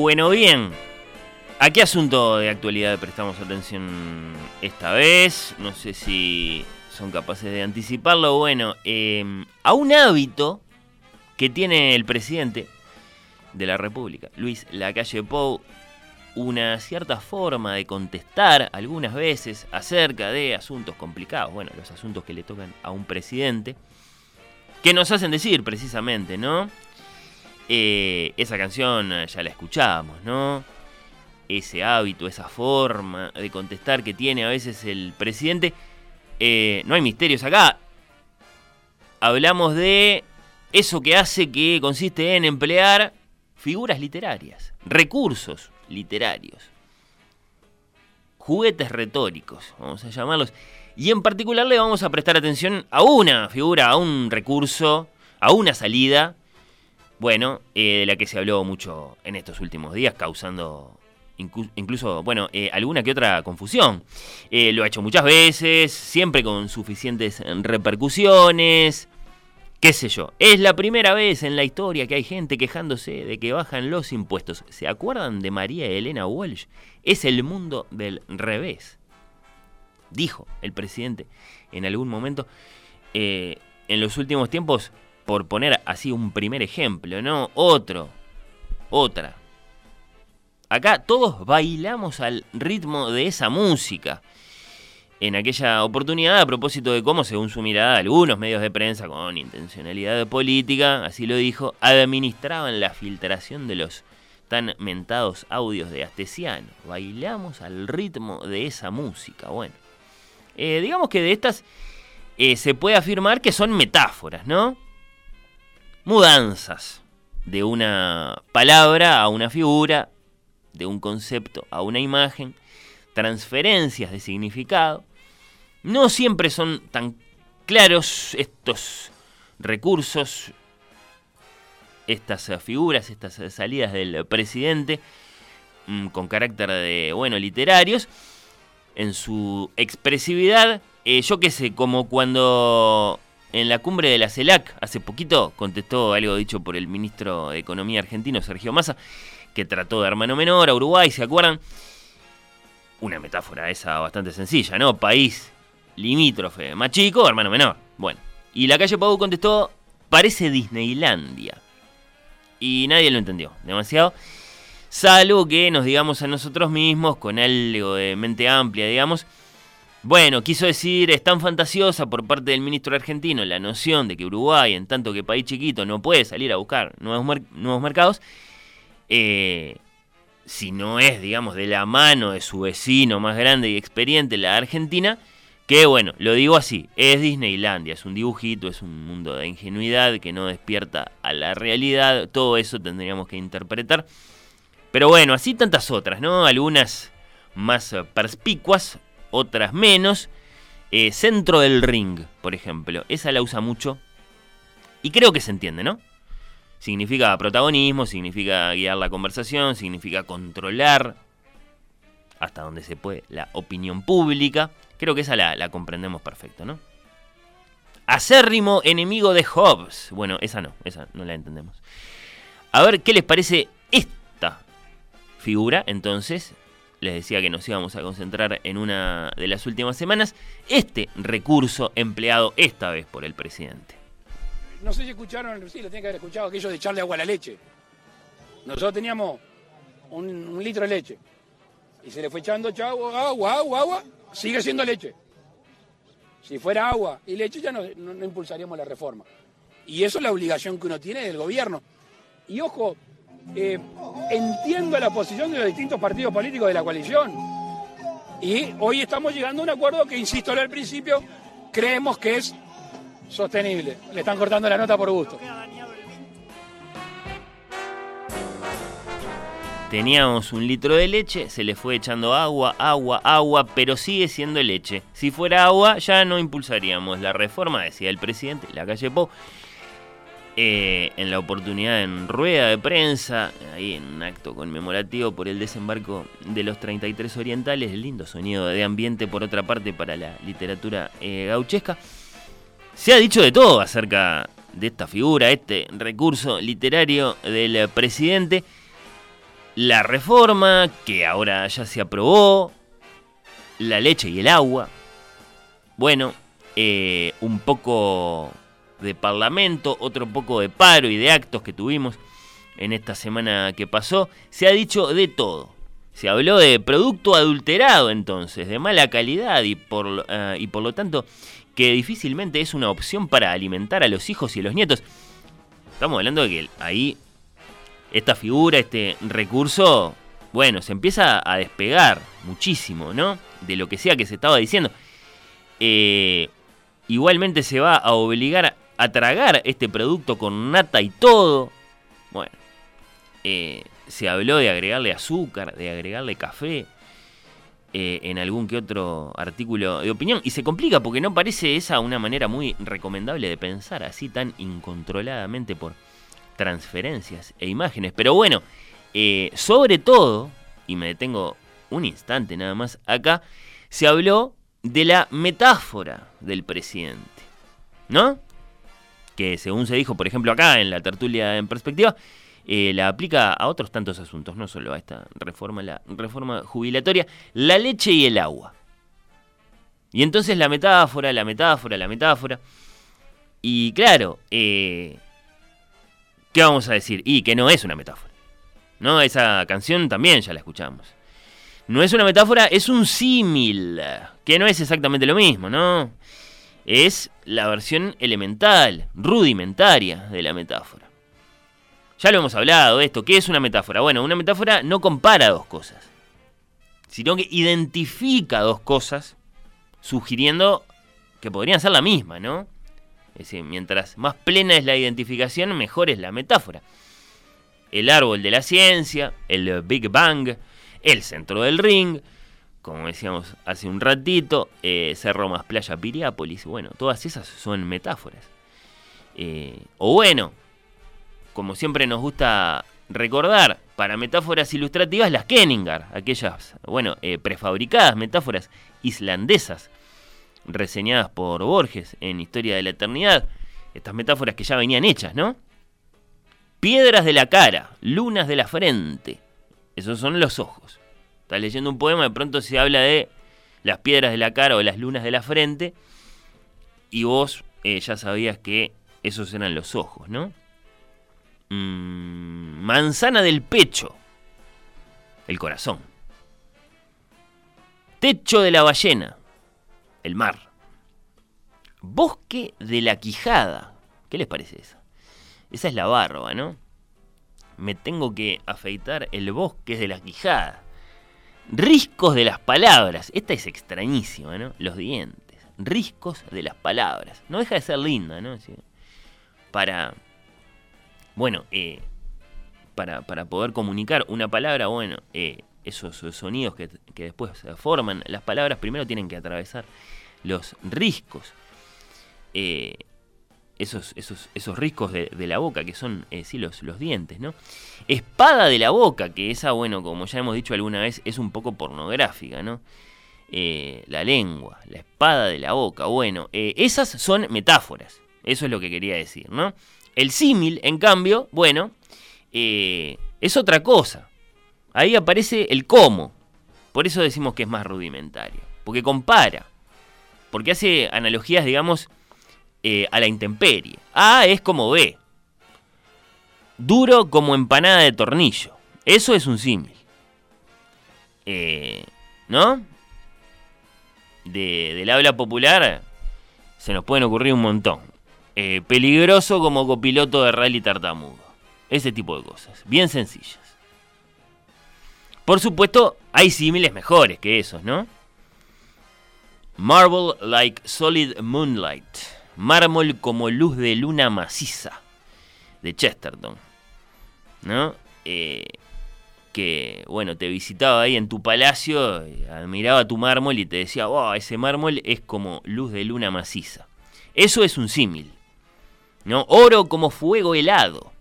Bueno, bien. ¿A qué asunto de actualidad prestamos atención esta vez? No sé si son capaces de anticiparlo. Bueno, em, a un hábito que tiene el presidente de la República, Luis Lacalle Pou, una cierta forma de contestar algunas veces acerca de asuntos complicados, bueno, los asuntos que le tocan a un presidente, que nos hacen decir precisamente, ¿no? Eh, esa canción eh, ya la escuchábamos, ¿no? Ese hábito, esa forma de contestar que tiene a veces el presidente. Eh, no hay misterios acá. Hablamos de eso que hace que consiste en emplear figuras literarias, recursos literarios, juguetes retóricos, vamos a llamarlos. Y en particular le vamos a prestar atención a una figura, a un recurso, a una salida bueno, eh, de la que se habló mucho en estos últimos días, causando incluso, bueno, eh, alguna que otra confusión. Eh, lo ha hecho muchas veces, siempre con suficientes repercusiones. Qué sé yo, es la primera vez en la historia que hay gente quejándose de que bajan los impuestos. ¿Se acuerdan de María Elena Walsh? Es el mundo del revés. Dijo el presidente en algún momento. en los últimos tiempos por poner así un primer ejemplo, ¿no? Otro, otra. Acá todos bailamos al ritmo de esa música. En aquella oportunidad, a propósito de cómo, según su mirada, algunos medios de prensa con intencionalidad política, así lo dijo, administraban la filtración de los tan mentados audios de Astesiano. Bailamos al ritmo de esa música. Bueno, eh, digamos que de estas eh, se puede afirmar que son metáforas, ¿no? Mudanzas de una palabra a una figura, de un concepto a una imagen, transferencias de significado. No siempre son tan claros estos recursos, estas figuras, estas salidas del presidente mm, con carácter de, bueno, literarios, en su expresividad, eh, yo qué sé, como cuando en la cumbre de la CELAC, hace poquito, contestó algo dicho por el ministro de Economía argentino, Sergio Massa, que trató de hermano menor a Uruguay, ¿se acuerdan? Una metáfora esa bastante sencilla, ¿no? País limítrofe, más chico, hermano menor. Bueno, y la calle Pau contestó, parece Disneylandia. Y nadie lo entendió, demasiado. Salvo que nos digamos a nosotros mismos, con algo de mente amplia, digamos, bueno, quiso decir, es tan fantasiosa por parte del ministro argentino la noción de que Uruguay, en tanto que país chiquito, no puede salir a buscar nuevos, nuevos mercados, eh, si no es, digamos, de la mano de su vecino más grande y experiente, la Argentina, que bueno, lo digo así, es Disneylandia, es un dibujito, es un mundo de ingenuidad que no despierta a la realidad, todo eso tendríamos que interpretar. Pero bueno, así tantas otras, ¿no? Algunas más perspicuas, otras menos. Eh, centro del ring, por ejemplo. Esa la usa mucho. Y creo que se entiende, ¿no? Significa protagonismo, significa guiar la conversación, significa controlar hasta donde se puede la opinión pública. Creo que esa la, la comprendemos perfecto, ¿no? Acérrimo enemigo de Hobbes. Bueno, esa no, esa no la entendemos. A ver qué les parece esta figura, entonces, les decía que nos íbamos a concentrar en una de las últimas semanas, este recurso empleado esta vez por el presidente. No sé si escucharon, sí, lo tienen que haber escuchado, aquello de echarle agua a la leche. Nosotros teníamos un, litro de leche y se le fue echando agua, agua, agua, agua, sigue siendo leche. Si fuera agua y leche ya no, no impulsaríamos la reforma. Y eso es la obligación que uno tiene del gobierno. Y ojo, eh, entiendo la posición de los distintos partidos políticos de la coalición. Y hoy estamos llegando a un acuerdo que, insisto al principio, creemos que es sostenible. Le están cortando la nota por gusto. Teníamos un litro de leche, se le fue echando agua, agua, agua, pero sigue siendo leche. Si fuera agua, ya no impulsaríamos la reforma, decía el presidente, la calle Po. Eh, en la oportunidad en rueda de prensa, ahí en un acto conmemorativo por el desembarco de los 33 orientales, lindo sonido de ambiente por otra parte para la literatura eh, gauchesca. Se ha dicho de todo acerca de esta figura, este recurso literario del presidente. La reforma, que ahora ya se aprobó, la leche y el agua, bueno, eh, un poco de parlamento, otro poco de paro y de actos que tuvimos en esta semana que pasó, se ha dicho de todo. Se habló de producto adulterado entonces, de mala calidad y por, eh, y por lo tanto que difícilmente es una opción para alimentar a los hijos y a los nietos. Estamos hablando de que ahí esta figura, este recurso, bueno, se empieza a despegar muchísimo, ¿no? De lo que sea que se estaba diciendo. Eh, igualmente se va a obligar a tragar este producto con nata y todo. Bueno, eh, se habló de agregarle azúcar, de agregarle café. Eh, en algún que otro artículo de opinión. Y se complica porque no parece esa una manera muy recomendable de pensar así tan incontroladamente por, transferencias e imágenes. Pero bueno, eh, sobre todo, y me detengo un instante nada más acá, se habló de la metáfora del presidente. ¿No? Que según se dijo, por ejemplo, acá en la tertulia en perspectiva, eh, la aplica a otros tantos asuntos, no solo a esta reforma, la reforma jubilatoria, la leche y el agua. Y entonces la metáfora, la metáfora, la metáfora. Y claro, eh, ¿Qué vamos a decir? Y que no es una metáfora. ¿No? Esa canción también ya la escuchamos. No es una metáfora, es un símil, que no es exactamente lo mismo, ¿no? Es la versión elemental, rudimentaria de la metáfora. Ya lo hemos hablado de esto. ¿Qué es una metáfora? Bueno, una metáfora no compara dos cosas, sino que identifica dos cosas, sugiriendo que podrían ser la misma, ¿no? Es decir, mientras más plena es la identificación, mejor es la metáfora. El árbol de la ciencia, el Big Bang, el centro del ring, como decíamos hace un ratito, eh, Cerro más Playa Piriápolis, bueno, todas esas son metáforas. Eh, o bueno, como siempre nos gusta recordar, para metáforas ilustrativas las Kenningar, aquellas, bueno, eh, prefabricadas metáforas islandesas reseñadas por Borges en Historia de la Eternidad, estas metáforas que ya venían hechas, ¿no? Piedras de la cara, lunas de la frente, esos son los ojos. Estás leyendo un poema, de pronto se habla de las piedras de la cara o las lunas de la frente, y vos eh, ya sabías que esos eran los ojos, ¿no? Mm, manzana del pecho, el corazón. Techo de la ballena, el mar. Bosque de la Quijada. ¿Qué les parece eso? Esa es la barba, ¿no? Me tengo que afeitar el bosque de la Quijada. Riscos de las palabras. Esta es extrañísima, ¿no? Los dientes. Riscos de las palabras. No deja de ser linda, ¿no? Para. Bueno, eh, para, para, poder comunicar una palabra, bueno, eh, esos sonidos que, después forman las palabras, primero tienen que atravesar los riscos. Eh, esos, esos, esos riscos de, la boca, que son, eh, sí, los, los dientes, ¿no? Espada de la boca, que esa, bueno, como ya hemos dicho alguna vez, es un poco pornográfica, ¿no? Eh, la lengua, la espada de la boca, bueno, esas son metáforas, eso es lo que quería decir, ¿no? El símil, en cambio, bueno, es otra cosa. Ahí aparece el cómo. Por eso decimos que es más rudimentario. Porque compara. Porque hace analogías, digamos, eh, a la intemperie. A es como B. Duro como empanada de tornillo. Eso es un símil. Eh, ¿No? De, del habla popular se nos pueden ocurrir un montón. Eh, peligroso como copiloto de rally tartamudo. Ese tipo de cosas. Bien sencillas. Por supuesto, hay símiles mejores que esos, ¿no? Marble like solid moonlight. Mármol como luz de luna maciza. De Chesterton. ¿No? Eh, que, bueno, te visitaba ahí en tu palacio, admiraba tu mármol y te decía, wow, ese mármol es como luz de luna maciza. Eso es un símil. ¿No? Oro como fuego helado.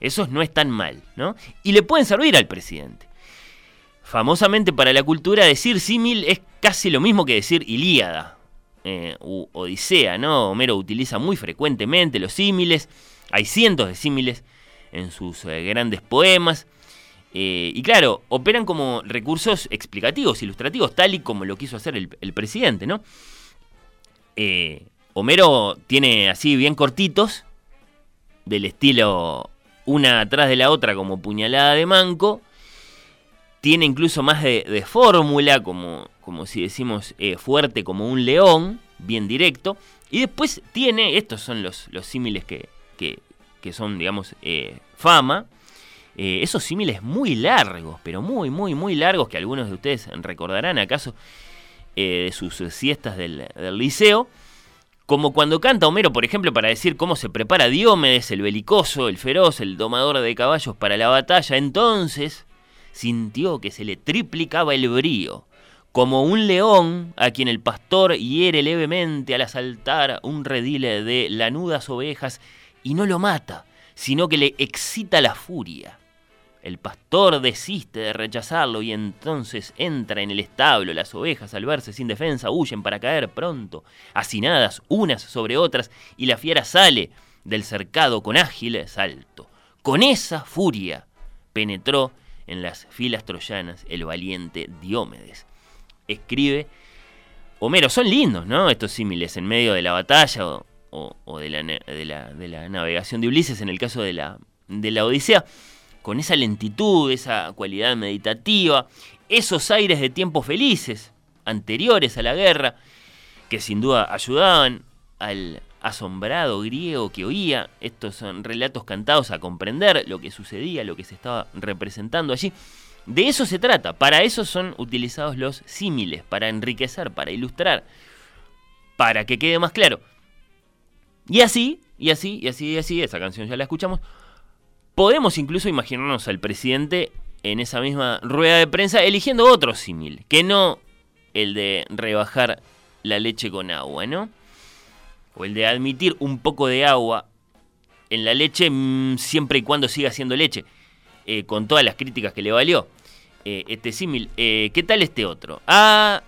Eso no es tan mal, ¿no? Y le pueden servir al presidente. Famosamente para la cultura decir símil es casi lo mismo que decir Ilíada eh, Odisea, ¿no? Homero utiliza muy frecuentemente los símiles, hay cientos de símiles en sus eh, grandes poemas. Eh, y claro, operan como recursos explicativos, ilustrativos, tal y como lo quiso hacer el, presidente, ¿no? Homero tiene así bien cortitos, del estilo una atrás de la otra como puñalada de manco. Tiene incluso más de, fórmula, como, como si decimos eh, fuerte como un león, bien directo. Y después tiene, estos son los, los símiles que, que, son, digamos, eh, fama. Eh, esos símiles muy largos, pero muy, muy, muy largos, que algunos de ustedes recordarán acaso de sus siestas del, del liceo. Como cuando canta Homero, por ejemplo, para decir cómo se prepara Diomedes, el belicoso, el feroz, el domador de caballos para la batalla, entonces sintió que se le triplicaba el brío, como un león a quien el pastor hiere levemente al asaltar un redile de lanudas ovejas y no lo mata, sino que le excita la furia. El pastor desiste de rechazarlo y entonces entra en el establo. Las ovejas, al verse sin defensa, huyen para caer pronto, hacinadas unas sobre otras, y la fiera sale del cercado con ágil salto. Con esa furia penetró en las filas troyanas el valiente Diómedes. Escribe Homero, son lindos, ¿no? Estos símiles en medio de la batalla o, de, la, de, la, navegación de Ulises en el caso de la, de la Odisea con esa lentitud, esa cualidad meditativa, esos aires de tiempos felices, anteriores a la guerra, que sin duda ayudaban al asombrado griego que oía estos son relatos cantados a comprender lo que sucedía, lo que se estaba representando allí. De eso se trata, para eso son utilizados los símiles, para enriquecer, para ilustrar, para que quede más claro. Y así, y así, y así, y así, esa canción ya la escuchamos, Podemos incluso imaginarnos al presidente en esa misma rueda de prensa eligiendo otro símil, que no el de rebajar la leche con agua, ¿no? O el de admitir un poco de agua en la leche mm, siempre y cuando siga siendo leche, eh, con todas las críticas que le valió eh, este símil. Eh, ¿Qué tal este otro? Ah,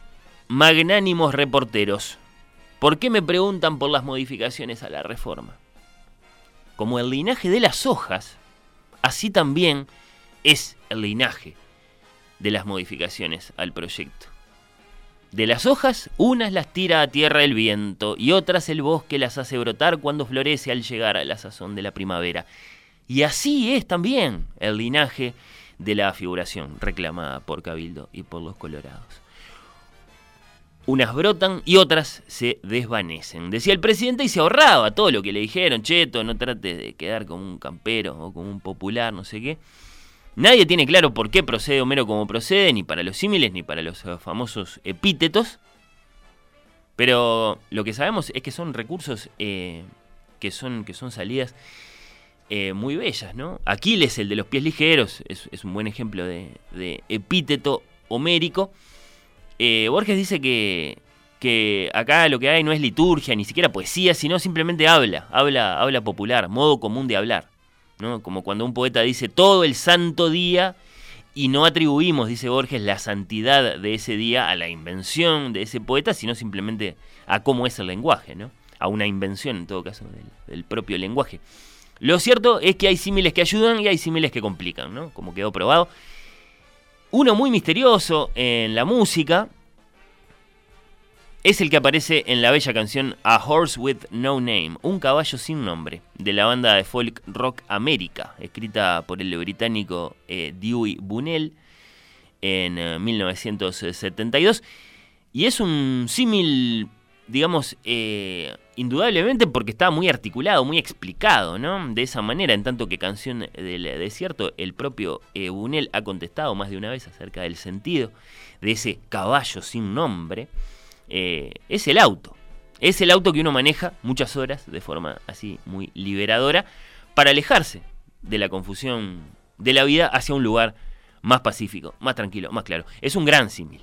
magnánimos reporteros. ¿Por qué me preguntan por las modificaciones a la reforma? Como el linaje de las hojas así también es el linaje de las modificaciones al proyecto. De las hojas, unas las tira a tierra el viento y otras el bosque las hace brotar cuando florece al llegar a la sazón de la primavera. Y así es también el linaje de la figuración reclamada por Cabildo y por los colorados. Unas brotan y otras se desvanecen. Decía el presidente y se ahorraba todo lo que le dijeron, cheto, no trate de quedar como un campero o como un popular, no sé qué. Nadie tiene claro por qué procede Homero como procede, ni para los símiles, ni para los famosos epítetos. Pero lo que sabemos es que son recursos eh, que, son, que son salidas eh, muy bellas, ¿no? Aquiles, el de los pies ligeros, es, un buen ejemplo de, epíteto homérico. Eh, Borges dice que, que acá lo que hay no es liturgia, ni siquiera poesía, sino simplemente habla, habla, habla popular, modo común de hablar. Como cuando un poeta dice todo el santo día y no atribuimos, dice Borges, la santidad de ese día a la invención de ese poeta, sino simplemente a cómo es el lenguaje, ¿no? a una invención en todo caso del, del propio lenguaje. Lo cierto es que hay símiles que ayudan y hay símiles que complican, ¿no? como quedó probado. Uno muy misterioso en la música es el que aparece en la bella canción A Horse with No Name, un caballo sin nombre, de la banda de folk rock América, escrita por el británico eh, Dewey Bunnell en 1972. Eh, y es un símil, digamos, eh, indudablemente porque está muy articulado, muy explicado, ¿no? De esa manera, en tanto que Canción del Desierto, el propio Bunel ha contestado más de una vez acerca del sentido de ese caballo sin nombre. Eh, es el auto. Es el auto que uno maneja muchas horas de forma así muy liberadora para alejarse de la confusión de la vida hacia un lugar más pacífico, más tranquilo, más claro. Es un gran símil.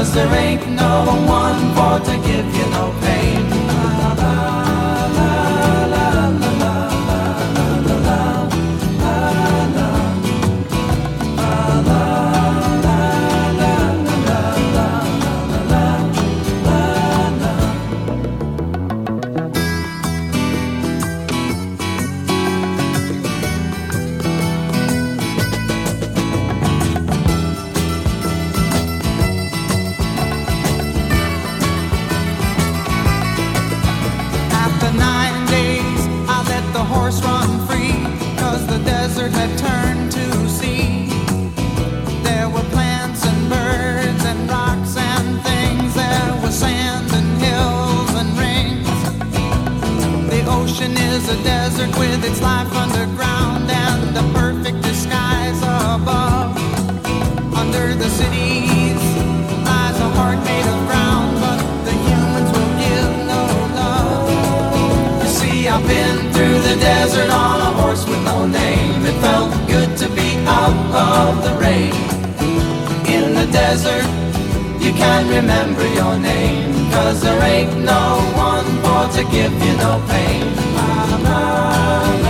Cause there ain't no one for to give you no pain. desert. You can't remember your name, cause there ain't no one born to give you no pain. Ah, ah, ah.